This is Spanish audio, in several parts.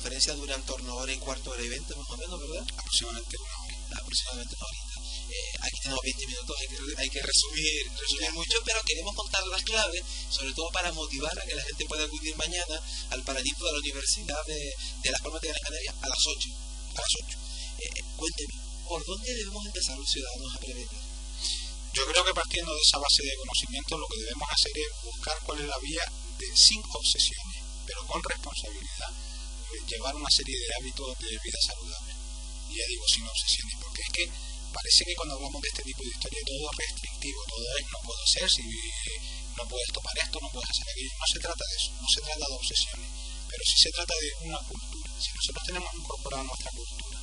conferencia dura en torno a hora y cuarto, hora y veinte más o menos, ¿verdad? Aproximadamente una hora. Aproximadamente una horita. Eh, aquí tenemos 20 minutos, hay que, hay que resumir, resumir mucho, pero queremos contar las claves, sobre todo para motivar a que la gente pueda acudir mañana al Paraninfo de la Universidad de, de Las Palmas de Gran Canaria a las 8. A las 8. Eh, cuénteme, ¿por dónde debemos empezar los ciudadanos a prevenir? Yo creo que partiendo de esa base de conocimiento lo que debemos hacer es buscar cuál es la vía de, sin obsesiones, pero con responsabilidad, llevar una serie de hábitos de vida saludable. Y ya digo, sin obsesiones, porque es que parece que cuando hablamos de este tipo de historia todo es restrictivo, todo es no puedo hacer, si no puedes tomar esto, no puedes hacer aquello. No se trata de eso, no se trata de obsesiones, pero sí se trata de una cultura. Si nosotros tenemos incorporado nuestra cultura,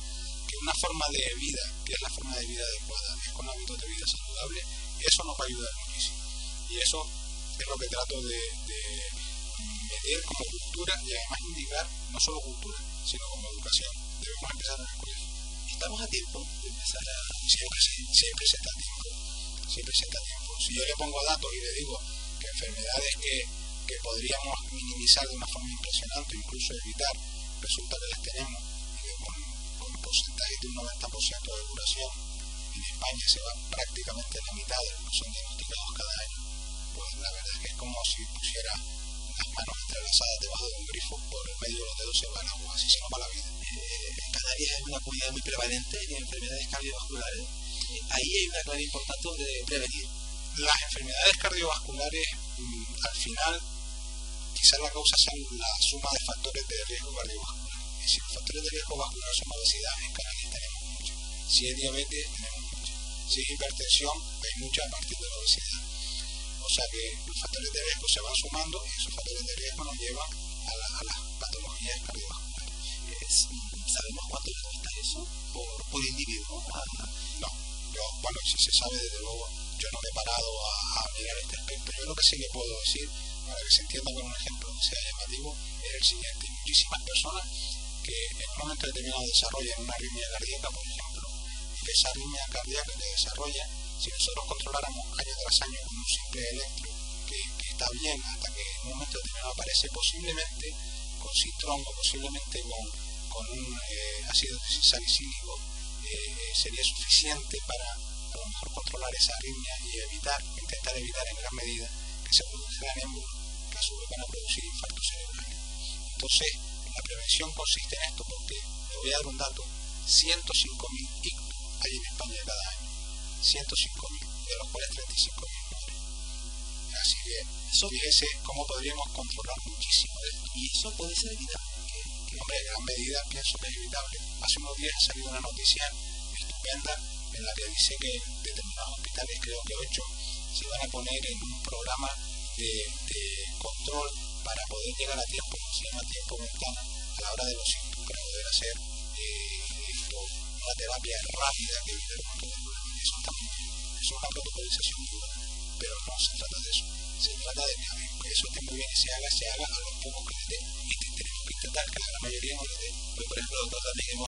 que una forma de vida, que es la forma de vida adecuada, es con hábitos de vida saludable, eso nos va a ayudar muchísimo. Y eso es lo que trato de medir como cultura y además indicar no solo cultura, sino como educación. Debemos empezar en el estamos a tiempo de empezar a... Siempre, siempre se está a tiempo, siempre se está a tiempo. Si yo le pongo datos y le digo que enfermedades que, que podríamos minimizar de una forma impresionante, incluso evitar, resulta que las tenemos con, con porcentajes de un 90% de duración, en España se va prácticamente la mitad de son diagnosticados cada año, pues la verdad es que es como si pusiera entrelazadas debajo de un grifo, por medio de los dedos se agua, así se nos va la vida. Eh, Canarias es una comunidad muy prevalente en enfermedades cardiovasculares. Eh, ahí hay una clave importante de prevenir. Las enfermedades cardiovasculares, mm, al final, quizás la causa sea la suma de factores de riesgo cardiovascular. Y si los factores de riesgo vascular son obesidad, en Canarias tenemos mucho. Si es diabetes, tenemos mucho. Si es hipertensión, hay mucha a partir de la obesidad. O sea que los factores de riesgo se van sumando y esos factores de riesgo nos llevan a, la, a las patologías cardiovasculares. ¿Sabemos cuánto le cuesta eso por, por individuo? No, yo, bueno, si se sabe, desde luego, yo no me he parado a, a mirar este aspecto. Yo lo que sí que puedo decir, para que se entienda con un ejemplo que sea llamativo, es el siguiente. Muchísimas personas que en un momento determinado desarrollan una arritmia cardíaca, por ejemplo, esa arritmia cardíaca que desarrolla, si nosotros controláramos año tras año con un simple electro que, está bien hasta que en un momento determinado aparece, posiblemente con citrongo, posiblemente con con un eh, ácido salicílico eh, sería suficiente para a lo mejor controlar esa arritmia y evitar, intentar evitar en gran medida que se produzcan émbolos que a su van a producir infartos cerebrales. Entonces, la prevención consiste en esto porque, le voy a dar un dato, 105.000 ictus hay en España cada año, 105.000, de los cuales 35.000 mueren. Así que, eso, fíjese cómo podríamos controlar muchísimo esto. Y eso puede ser evitable hombre, en gran medida pienso que es evitable. Hace unos días ha salido una noticia estupenda en la que dice que determinados hospitales, creo que ocho, se van a poner en un programa de, de control para poder llegar a tiempo, se llama tiempo ventana, a la hora de los síntomas, para poder hacer eh, esto, una terapia rápida que evite el montón de problemas. Eso es una protocolización pero no se trata de eso. Se trata de que, que eso esté muy bien se haga, se haga a los pocos que que intentar que la mayoría no le por ejemplo, hemos